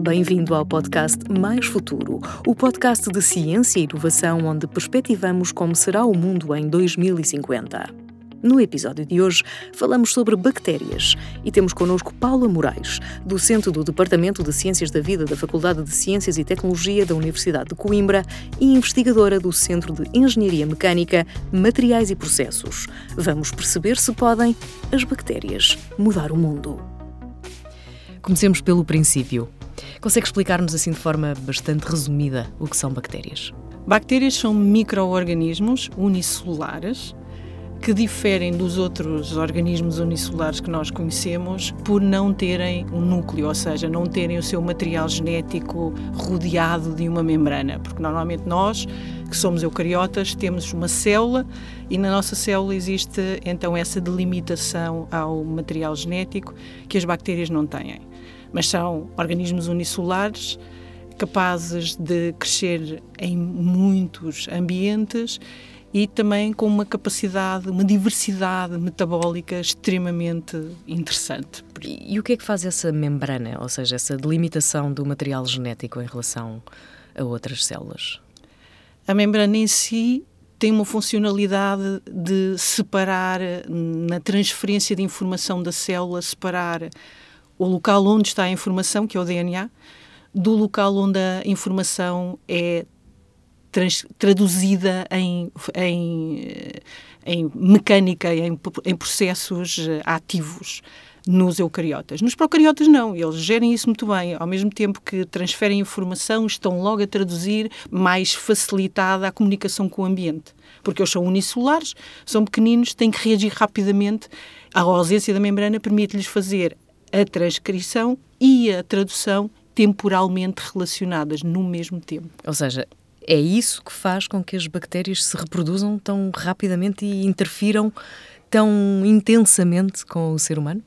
Bem-vindo ao podcast Mais Futuro, o podcast de ciência e inovação onde perspectivamos como será o mundo em 2050. No episódio de hoje, falamos sobre bactérias e temos connosco Paula Moraes, docente do Departamento de Ciências da Vida da Faculdade de Ciências e Tecnologia da Universidade de Coimbra e investigadora do Centro de Engenharia Mecânica, Materiais e Processos. Vamos perceber se podem as bactérias mudar o mundo. Comecemos pelo princípio. Consegue explicar-nos assim de forma bastante resumida o que são bactérias? Bactérias são micro-organismos unicelulares que diferem dos outros organismos unicelulares que nós conhecemos por não terem um núcleo, ou seja, não terem o seu material genético rodeado de uma membrana, porque normalmente nós, que somos eucariotas, temos uma célula e na nossa célula existe então essa delimitação ao material genético que as bactérias não têm. Mas são organismos unicelulares capazes de crescer em muitos ambientes e também com uma capacidade, uma diversidade metabólica extremamente interessante. E, e o que é que faz essa membrana, ou seja, essa delimitação do material genético em relação a outras células? A membrana em si tem uma funcionalidade de separar, na transferência de informação da célula, separar o local onde está a informação, que é o DNA, do local onde a informação é trans, traduzida em, em, em mecânica, em, em processos eh, ativos nos eucariotas. Nos procariotas não, eles gerem isso muito bem, ao mesmo tempo que transferem informação, estão logo a traduzir mais facilitada a comunicação com o ambiente, porque eles são unicelulares, são pequeninos, têm que reagir rapidamente. A ausência da membrana permite-lhes fazer a transcrição e a tradução temporalmente relacionadas no mesmo tempo. Ou seja, é isso que faz com que as bactérias se reproduzam tão rapidamente e interfiram tão intensamente com o ser humano?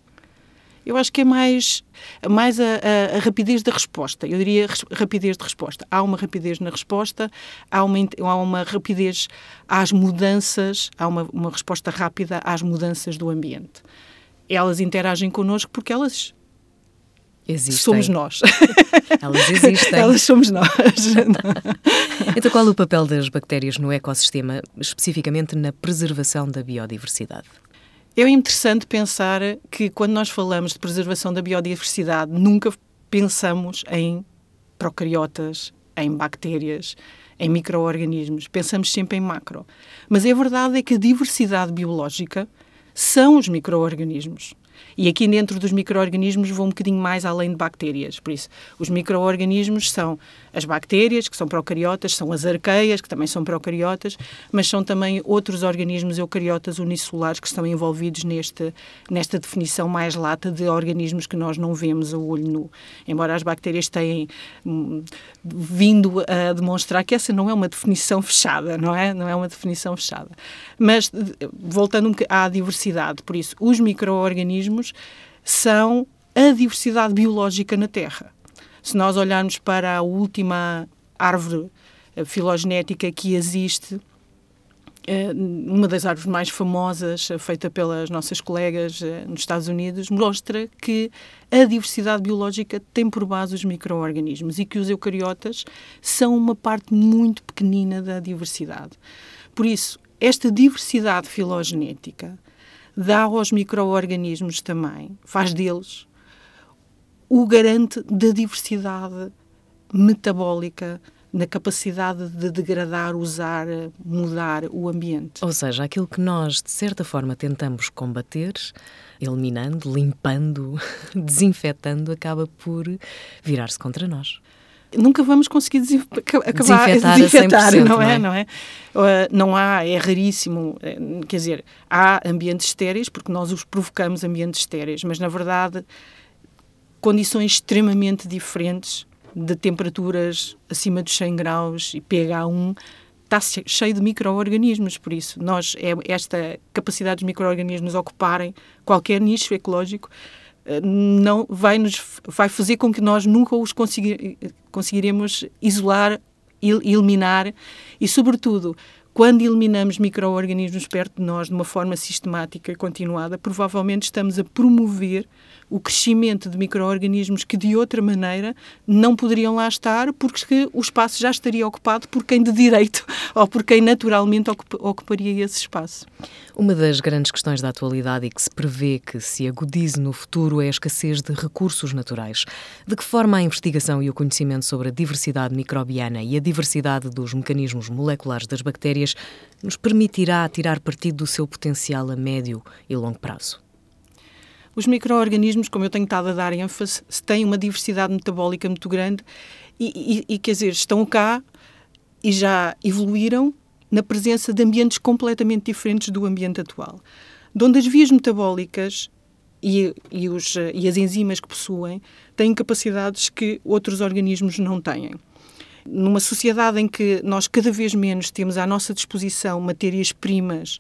Eu acho que é mais, mais a, a, a, rapidez da resposta. Eu diria rapidez de resposta. Há uma rapidez na resposta, há uma, há uma rapidez às mudanças, há uma, uma resposta rápida às mudanças do ambiente. Elas interagem connosco porque elas Existem. Somos nós. Elas existem. Elas somos nós. então, qual é o papel das bactérias no ecossistema, especificamente na preservação da biodiversidade? É interessante pensar que quando nós falamos de preservação da biodiversidade, nunca pensamos em procariotas, em bactérias, em micro-organismos. Pensamos sempre em macro. Mas a verdade é que a diversidade biológica são os micro-organismos. E aqui dentro dos micro-organismos vou um bocadinho mais além de bactérias. Por isso, os micro-organismos são as bactérias, que são procariotas, são as arqueias, que também são procariotas, mas são também outros organismos eucariotas unicelulares que estão envolvidos neste, nesta definição mais lata de organismos que nós não vemos a olho nu. Embora as bactérias tenham hum, vindo a demonstrar que essa não é uma definição fechada, não é? Não é uma definição fechada. Mas, voltando à diversidade, por isso, os micro-organismos são a diversidade biológica na Terra. Se nós olharmos para a última árvore eh, filogenética que existe, eh, uma das árvores mais famosas, eh, feita pelas nossas colegas nos Estados Unidos, mostra que a diversidade biológica tem por base os micro-organismos e que os eucariotas são uma parte muito pequenina da diversidade. Por isso, esta diversidade filogenética dá aos micro-organismos também, faz deles o garante da diversidade metabólica na capacidade de degradar, usar, mudar o ambiente. Ou seja, aquilo que nós, de certa forma, tentamos combater, eliminando, limpando, desinfetando, acaba por virar-se contra nós nunca vamos conseguir acabar desinfetar, desinfetar não, é? não é? Não, é? Uh, não há, é raríssimo, eh, quer dizer, há ambientes estéreis, porque nós os provocamos ambientes estéreis, mas na verdade condições extremamente diferentes de temperaturas acima dos 100 graus e pH 1 está cheio de micro-organismos, por isso nós é esta capacidade dos micro-organismos ocuparem qualquer nicho ecológico eh, não vai nos vai fazer com que nós nunca os conseguir, conseguiremos isolar eliminar. E sobretudo quando eliminamos micro-organismos perto de nós de uma forma sistemática e continuada, provavelmente estamos a promover o crescimento de micro-organismos que de outra maneira não poderiam lá estar porque o espaço já estaria ocupado por quem de direito ou por quem naturalmente ocuparia esse espaço. Uma das grandes questões da atualidade e que se prevê que se agudize no futuro é a escassez de recursos naturais. De que forma a investigação e o conhecimento sobre a diversidade microbiana e a diversidade dos mecanismos moleculares das bactérias nos permitirá tirar partido do seu potencial a médio e longo prazo? Os micro-organismos, como eu tenho estado a dar ênfase, têm uma diversidade metabólica muito grande e, e, e, quer dizer, estão cá e já evoluíram na presença de ambientes completamente diferentes do ambiente atual, de onde as vias metabólicas e, e, os, e as enzimas que possuem têm capacidades que outros organismos não têm. Numa sociedade em que nós cada vez menos temos à nossa disposição matérias-primas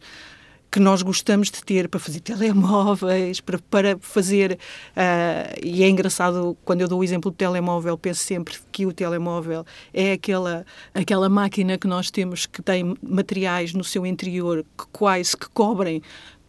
que nós gostamos de ter para fazer telemóveis, para, para fazer. Uh, e é engraçado, quando eu dou o exemplo do telemóvel, penso sempre que o telemóvel é aquela, aquela máquina que nós temos que tem materiais no seu interior que quase que cobrem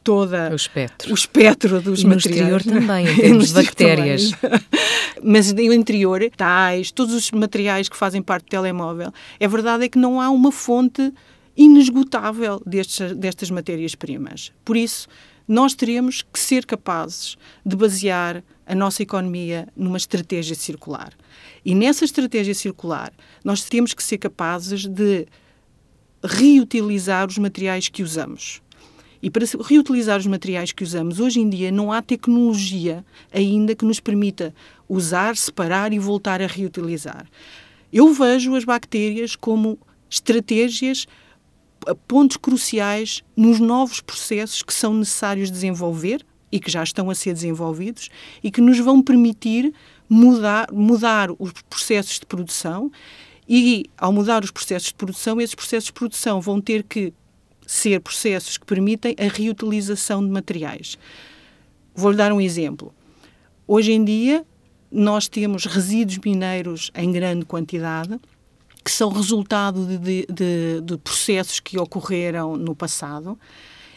toda o espectro, o espectro dos e materiais. no exterior também, em termos de bactérias. Mas no interior, tais, todos os materiais que fazem parte do telemóvel, é verdade é que não há uma fonte inesgotável destes, destas matérias-primas. Por isso, nós teremos que ser capazes de basear a nossa economia numa estratégia circular. E nessa estratégia circular, nós temos que ser capazes de reutilizar os materiais que usamos. E para reutilizar os materiais que usamos, hoje em dia não há tecnologia ainda que nos permita usar, separar e voltar a reutilizar. Eu vejo as bactérias como estratégias pontos cruciais nos novos processos que são necessários desenvolver e que já estão a ser desenvolvidos e que nos vão permitir mudar, mudar os processos de produção e, ao mudar os processos de produção, esses processos de produção vão ter que ser processos que permitem a reutilização de materiais. Vou-lhe dar um exemplo. Hoje em dia, nós temos resíduos mineiros em grande quantidade que são resultado de, de, de, de processos que ocorreram no passado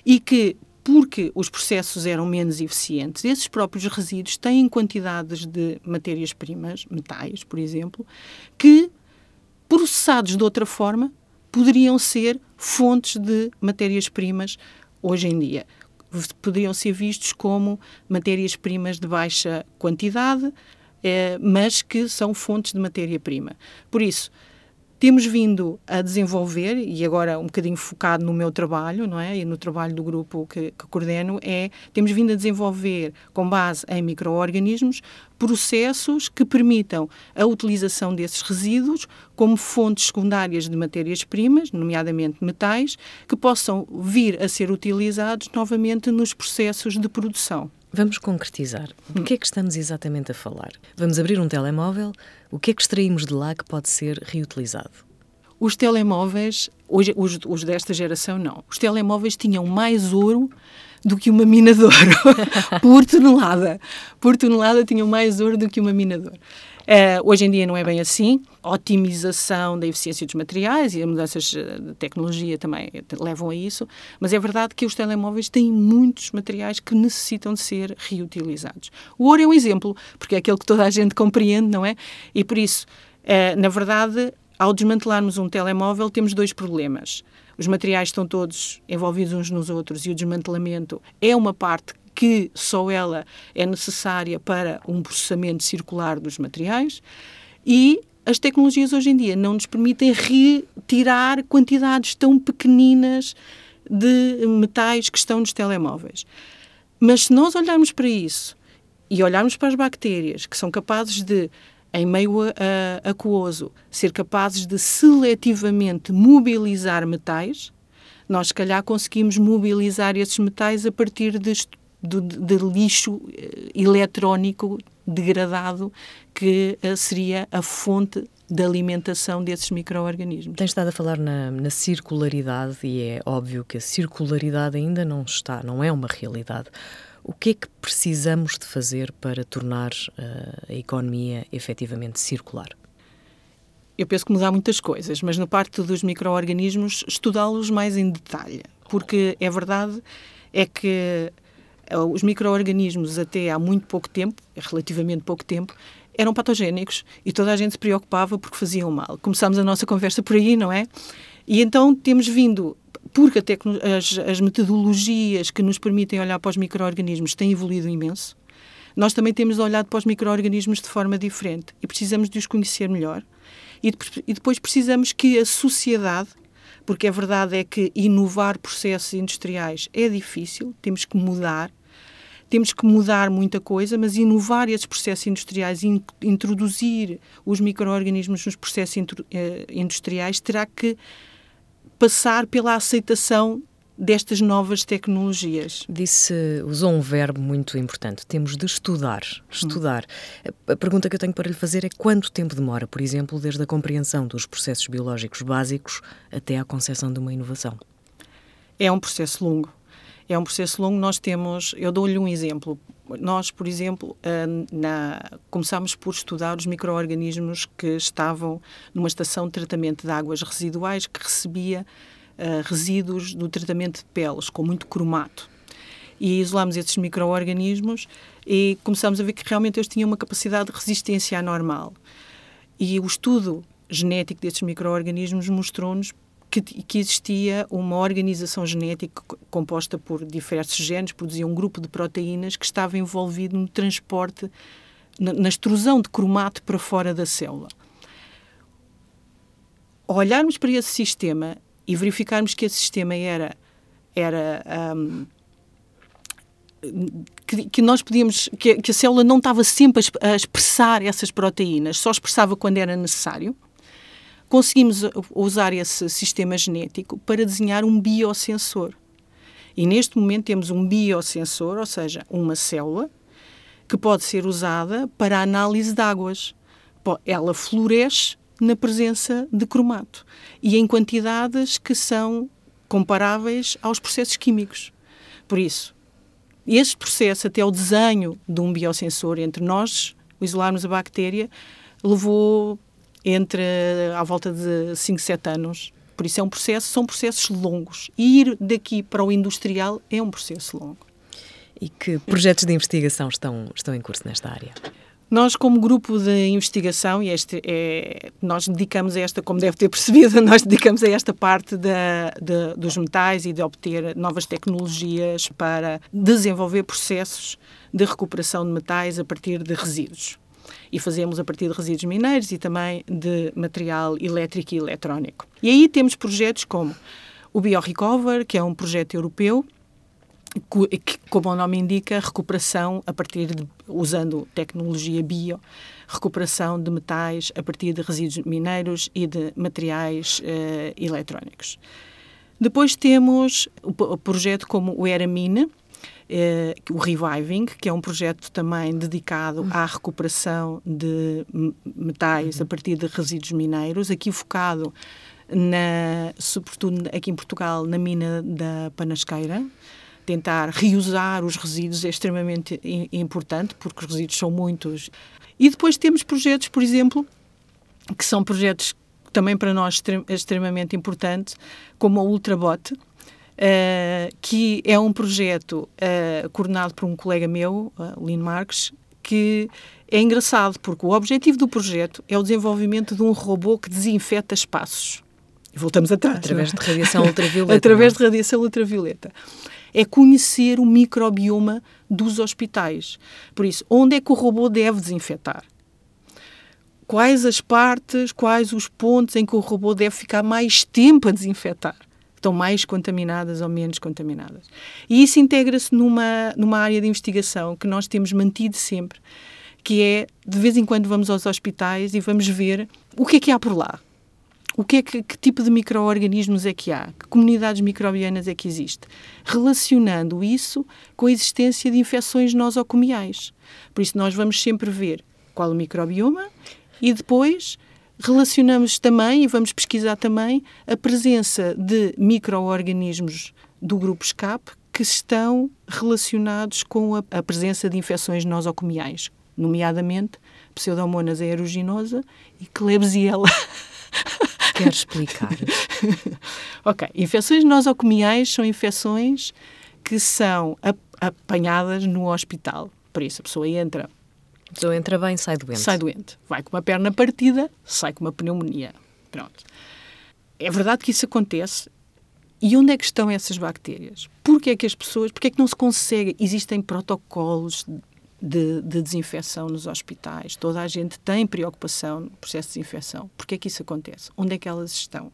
e que, porque os processos eram menos eficientes, esses próprios resíduos têm quantidades de matérias-primas, metais, por exemplo, que, processados de outra forma, poderiam ser fontes de matérias-primas hoje em dia. Poderiam ser vistos como matérias-primas de baixa quantidade, eh, mas que são fontes de matéria-prima. Por isso, temos vindo a desenvolver, e agora um bocadinho focado no meu trabalho, não é? E no trabalho do grupo que, que coordeno, é temos vindo a desenvolver, com base em micro-organismos, processos que permitam a utilização desses resíduos como fontes secundárias de matérias-primas, nomeadamente metais, que possam vir a ser utilizados novamente nos processos de produção. Vamos concretizar. Do que é que estamos exatamente a falar? Vamos abrir um telemóvel. O que é que extraímos de lá que pode ser reutilizado? Os telemóveis, hoje, os, os desta geração, não. Os telemóveis tinham mais ouro do que uma mina de ouro, por tonelada. Por tonelada tinham mais ouro do que uma mina de ouro. Uh, hoje em dia não é bem assim. A otimização da eficiência dos materiais e as mudanças eh, de tecnologia também levam a isso, mas é verdade que os telemóveis têm muitos materiais que necessitam de ser reutilizados. O ouro é um exemplo, porque é aquele que toda a gente compreende, não é? E por isso, uh, na verdade, ao desmantelarmos um telemóvel, temos dois problemas. Os materiais estão todos envolvidos uns nos outros e o desmantelamento é uma parte que só ela é necessária para um processamento circular dos materiais e as tecnologias hoje em dia não nos permitem retirar quantidades tão pequeninas de metais que estão nos telemóveis. Mas se nós olharmos para isso e olharmos para as bactérias que são capazes de, em meio aquoso, ser capazes de seletivamente mobilizar metais, nós se calhar conseguimos mobilizar esses metais a partir de do, de lixo eh, eletrónico degradado que uh, seria a fonte da alimentação desses micro-organismos. Tem estado a falar na, na, circularidade e é óbvio que a circularidade ainda não está, não é uma realidade. O que é que precisamos de fazer para tornar uh, a economia efetivamente circular? eu penso que mudar muitas coisas, mas na parte dos micro-organismos, estudá-los mais em detalhe, porque é verdade é que eh, os micro-organismos até há muito pouco tempo, relativamente pouco tempo, eram patogénicos e toda a gente se preocupava porque faziam mal. Começámos a nossa conversa por aí, não é? E então temos vindo, porque as, as metodologias que nos permitem olhar para os micro-organismos têm evoluído imenso, nós também temos olhado para os micro-organismos de forma diferente e precisamos de os conhecer melhor. E depois precisamos que a sociedade, porque a verdade é que inovar processos industriais é difícil, temos que mudar, temos que mudar muita coisa, mas inovar esses processos industriais, in, introduzir os micro-organismos nos processos eh, industriais, terá que passar pela aceitação destas novas tecnologias. Disse, usou um verbo muito importante. Temos de estudar. Estudar. A pergunta que eu tenho para lhe fazer é quanto tempo demora, por exemplo, desde a compreensão dos processos biológicos básicos até à concepção de uma inovação? É um processo longo. É um processo longo. Nós temos, eu dou-lhe um exemplo. Nós, por exemplo, eh, na, começámos por estudar os micro-organismos que estavam numa estação de tratamento de águas residuais que recebia uh, resíduos do tratamento de peles, com muito cromato. E isolámos esses micro-organismos e começámos a ver que realmente eles tinham uma capacidade de resistência anormal. E o estudo genético desses micro-organismos mostrou-nos que, que, existia uma organização genética composta por diversos genes, produzia um grupo de proteínas que estava envolvido no transporte, na, na extrusão de cromato para fora da célula. Ao olharmos para esse sistema e verificarmos que esse sistema era era um, que, que, nós podíamos que, que, a célula não estava sempre a expressar essas proteínas, só expressava quando era necessário. Conseguimos usar esse sistema genético para desenhar um biosensor. E neste momento temos um biosensor, ou seja, uma célula que pode ser usada para a análise de águas. Ela floresce na presença de cromato e em quantidades que são comparáveis aos processos químicos. Por isso, este processo, até o desenho de um biosensor entre nós, isolarmos a bactéria, levou entre à volta de 5, 7 anos. Por isso é um processo, são processos longos. E ir daqui para o industrial é um processo longo. E que projetos de investigação estão, estão em curso nesta área? Nós, como grupo de investigação, e este é, nós dedicamos a esta, como deve ter percebido, nós dedicamos a esta parte da, de, dos metais e de obter novas tecnologias para desenvolver processos de recuperação de metais a partir de resíduos. E fazemos a partir de resíduos mineiros e também de material elétrico e eletrónico. E aí temos projetos como o BioRecover, que é um projeto europeu, que, como o nome indica, recuperação a partir de, usando tecnologia bio, recuperação de metais a partir de resíduos mineiros e de materiais uh, eletrónicos. Depois temos o, o projeto como o Eramine, eh, o Reviving, que é um projeto também dedicado à recuperação de metais a partir de resíduos mineiros, aqui focado, na, sobretudo aqui em Portugal, na mina da Panasqueira, tentar reusar os resíduos é extremamente importante, porque os resíduos são muitos. E depois temos projetos, por exemplo, que são projetos também para nós extremamente importantes, como a Ultrabot, uh, que é um projeto uh, coordenado por um colega meu, uh, Lino Marques, que é engraçado, porque o objetivo do projeto é o desenvolvimento de um robô que desinfeta espaços. E voltamos atrás. Através de radiação ultravioleta. Através de radiação ultravioleta é conhecer o microbioma dos hospitais. Por isso, onde é que o robô deve desinfetar? Quais as partes, quais os pontos em que o robô deve ficar mais tempo a desinfetar? Estão mais contaminadas ou menos contaminadas. E isso integra-se numa, numa área de investigação que nós temos mantido sempre, que é, de vez em quando vamos aos hospitais e vamos ver o que é que há por lá o que é que, que tipo de micro-organismos é que há? Que comunidades microbianas é que existe? Relacionando isso com a existência de infecções nosocomiais. Por isso, nós vamos sempre ver qual o microbioma e depois relacionamos também e vamos pesquisar também a presença de micro-organismos do grupo SCAP que estão relacionados com a, a presença de infecções nosocomiais, nomeadamente Pseudomonas aeruginosa e Klebsiella. Quer explicar? ok. Infecções nosocomiais são infecções que são apanhadas no hospital. Por isso, a pessoa entra. A pessoa entra bem, sai doente. Sai doente. Vai com uma perna partida, sai com uma pneumonia. Pronto. É verdade que isso acontece. E onde é que estão essas bactérias? Porquê é que as pessoas, porquê é que não se consegue? Existem protocolos de, de, desinfecção nos hospitais. Toda a gente tem preocupação no processo de desinfecção. Porquê é que isso acontece? Onde é que elas estão?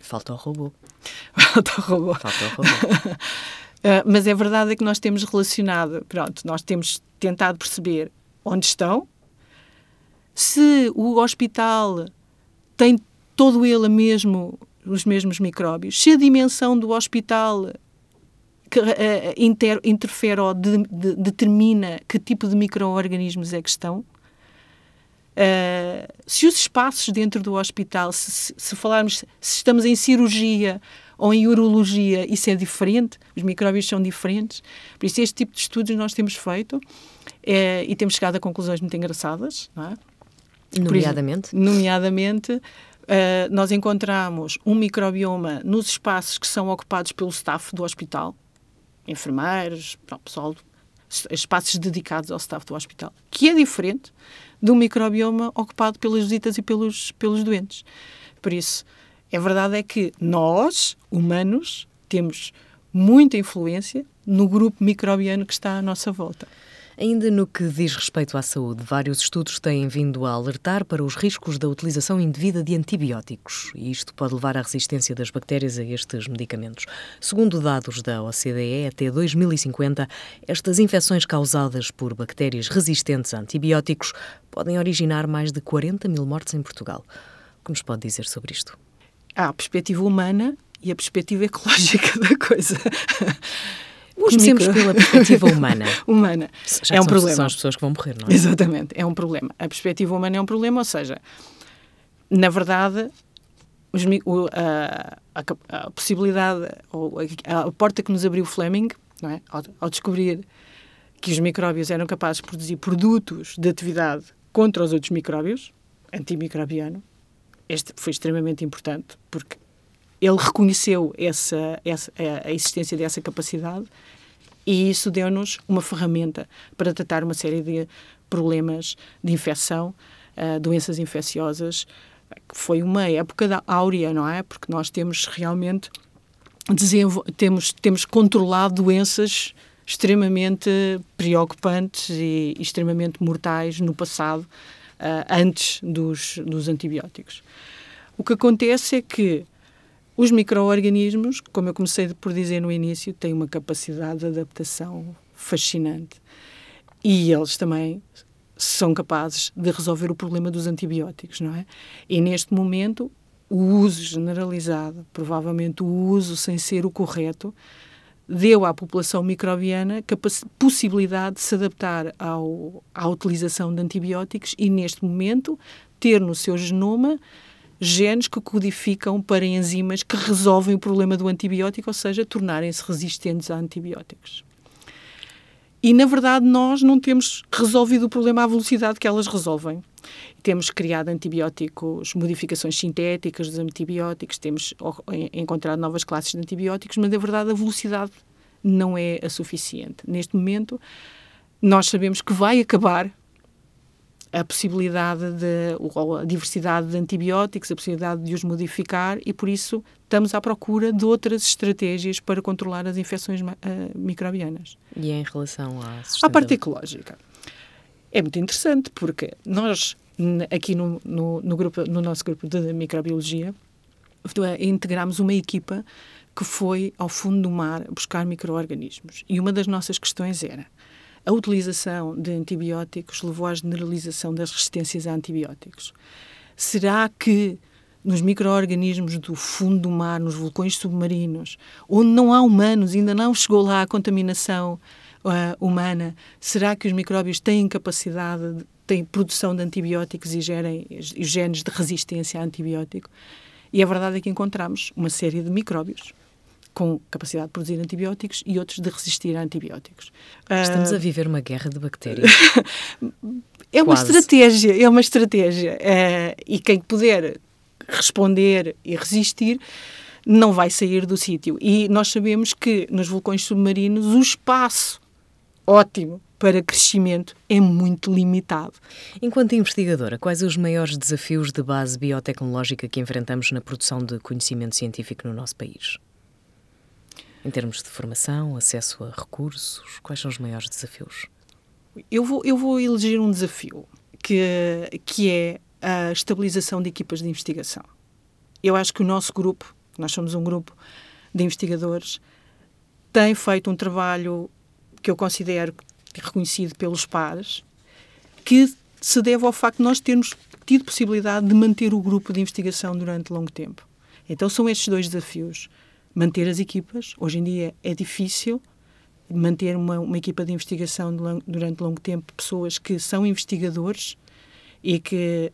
Falta o robô. Falta o robô. Falta o robô. uh, mas é verdade que nós temos relacionado, pronto, nós temos tentado perceber onde estão, se o hospital tem todo ele mesmo os mesmos micróbios, se a dimensão do hospital que, uh, inter, interfere ou de, de, determina que tipo de micro-organismos é que estão. Uh, se os espaços dentro do hospital, se, se, falarmos, se estamos em cirurgia ou em urologia, isso é diferente, os micróbios são diferentes. Por isso, este tipo de estudos nós temos feito é, e temos chegado a conclusões muito engraçadas. Não é? Nomeadamente? Nomeadamente, uh, nós encontramos um microbioma nos espaços que são ocupados pelo staff do hospital, enfermeiros, pessoal, espaços dedicados ao staff do hospital, que é diferente do microbioma ocupado pelas visitas e pelos, pelos doentes. Por isso, a verdade é que nós, humanos, temos muita influência no grupo microbiano que está à nossa volta. Ainda no que diz respeito à saúde, vários estudos têm vindo a alertar para os riscos da utilização indevida de antibióticos, e isto pode levar à resistência das bactérias a estes medicamentos. Segundo dados da OCDE, até 2050, estas infecções causadas por bactérias resistentes a antibióticos podem originar mais de 40 mil mortes em Portugal. O que nos pode dizer sobre isto? Há a perspectiva humana e a perspectiva ecológica da coisa. Comecemos pela perspectiva humana. humana. Já é um são, problema. São as pessoas que vão morrer, não é? Exatamente, é um problema. A perspectiva humana é um problema, ou seja, na verdade, os, a, a, a, possibilidade, ou a, a, porta que nos abriu Fleming, não é? ao, ao descobrir que os micróbios eram capazes de produzir produtos de atividade contra os outros micróbios, antimicrobiano, este foi extremamente importante, porque ele reconheceu essa, essa, a existência dessa capacidade e isso deu-nos uma ferramenta para tratar uma série de problemas de infecção, uh, doenças infecciosas. Foi uma época da áurea, não é? Porque nós temos realmente temos, temos controlado doenças extremamente preocupantes e extremamente mortais no passado, uh, antes dos, dos antibióticos. O que acontece é que os micro-organismos, como eu comecei por dizer no início, têm uma capacidade de adaptação fascinante. E eles também são capazes de resolver o problema dos antibióticos, não é? E neste momento, o uso generalizado, provavelmente o uso sem ser o correto, deu à população microbiana possibilidade de se adaptar ao, à utilização de antibióticos e, neste momento, ter no seu genoma genes que codificam para enzimas que resolvem o problema do antibiótico, ou seja, tornarem-se resistentes a antibióticos. E, na verdade, nós não temos resolvido o problema à velocidade que elas resolvem. Temos criado antibióticos, modificações sintéticas dos antibióticos, temos encontrado novas classes de antibióticos, mas, na verdade, a velocidade não é a suficiente. Neste momento, nós sabemos que vai acabar a possibilidade de, ou a diversidade de antibióticos, a possibilidade de os modificar e, por isso, estamos à procura de outras estratégias para controlar as infecções uh, microbianas. E em relação à À parte ecológica. É muito interessante porque nós, aqui no, no, no, grupo, no nosso grupo de microbiologia, integramos uma equipa que foi ao fundo do mar buscar micro-organismos. E uma das nossas questões era a utilização de antibióticos levou à generalização das resistências a antibióticos. Será que nos micro-organismos do fundo do mar, nos vulcões submarinos, onde não há humanos, ainda não chegou lá a contaminação uh, humana, será que os micróbios têm capacidade, têm produção de antibióticos e gerem genes de resistência a antibiótico? E a verdade é que encontramos uma série de micróbios com capacidade de produzir antibióticos e outros de resistir a antibióticos. Estamos uh, a viver uma guerra de bactérias. é uma Quase. estratégia, é uma estratégia. Uh, e quem puder responder e resistir não vai sair do sítio. E nós sabemos que nos vulcões submarinos o espaço ótimo para crescimento é muito limitado. Enquanto investigadora, quais os maiores desafios de base biotecnológica que enfrentamos na produção de conhecimento científico no nosso país? Em termos de formação, acesso a recursos, quais são os maiores desafios? Eu vou, eu vou eleger um desafio, que, que é a estabilização de equipas de investigação. Eu acho que o nosso grupo, nós somos um grupo de investigadores, tem feito um trabalho que eu considero reconhecido pelos pares, que se deve ao facto de nós termos tido possibilidade de manter o grupo de investigação durante longo tempo. Então são estes dois desafios. Manter as equipas, hoje em dia é difícil manter uma, uma equipa de investigação durante longo tempo, pessoas que são investigadores e que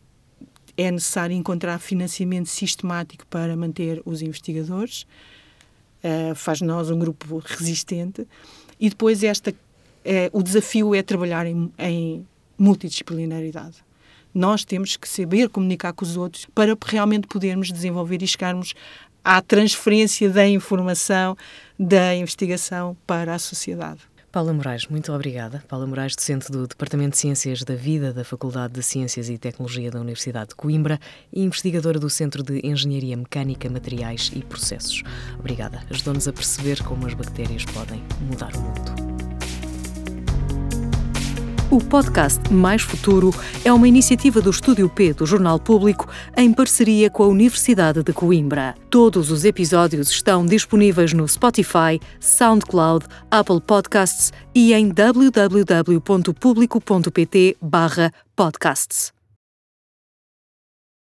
é necessário encontrar financiamento sistemático para manter os investigadores. Uh, faz nós um grupo resistente. E depois esta, é, o desafio é trabalhar em, em multidisciplinaridade. Nós temos que saber comunicar com os outros para realmente podermos desenvolver e chegarmos à transferência da informação, da investigação para a sociedade. Paula Moraes, muito obrigada. Paula Moraes, docente do Departamento de Ciências da Vida da Faculdade de Ciências e Tecnologia da Universidade de Coimbra e investigadora do Centro de Engenharia Mecânica, Materiais e Processos. Obrigada. Ajudou-nos a perceber como as bactérias podem mudar o mundo. O podcast Mais Futuro é uma iniciativa do Estúdio P do Jornal Público em parceria com a Universidade de Coimbra. Todos os episódios estão disponíveis no Spotify, SoundCloud, Apple Podcasts e em www.publico.pt/podcasts.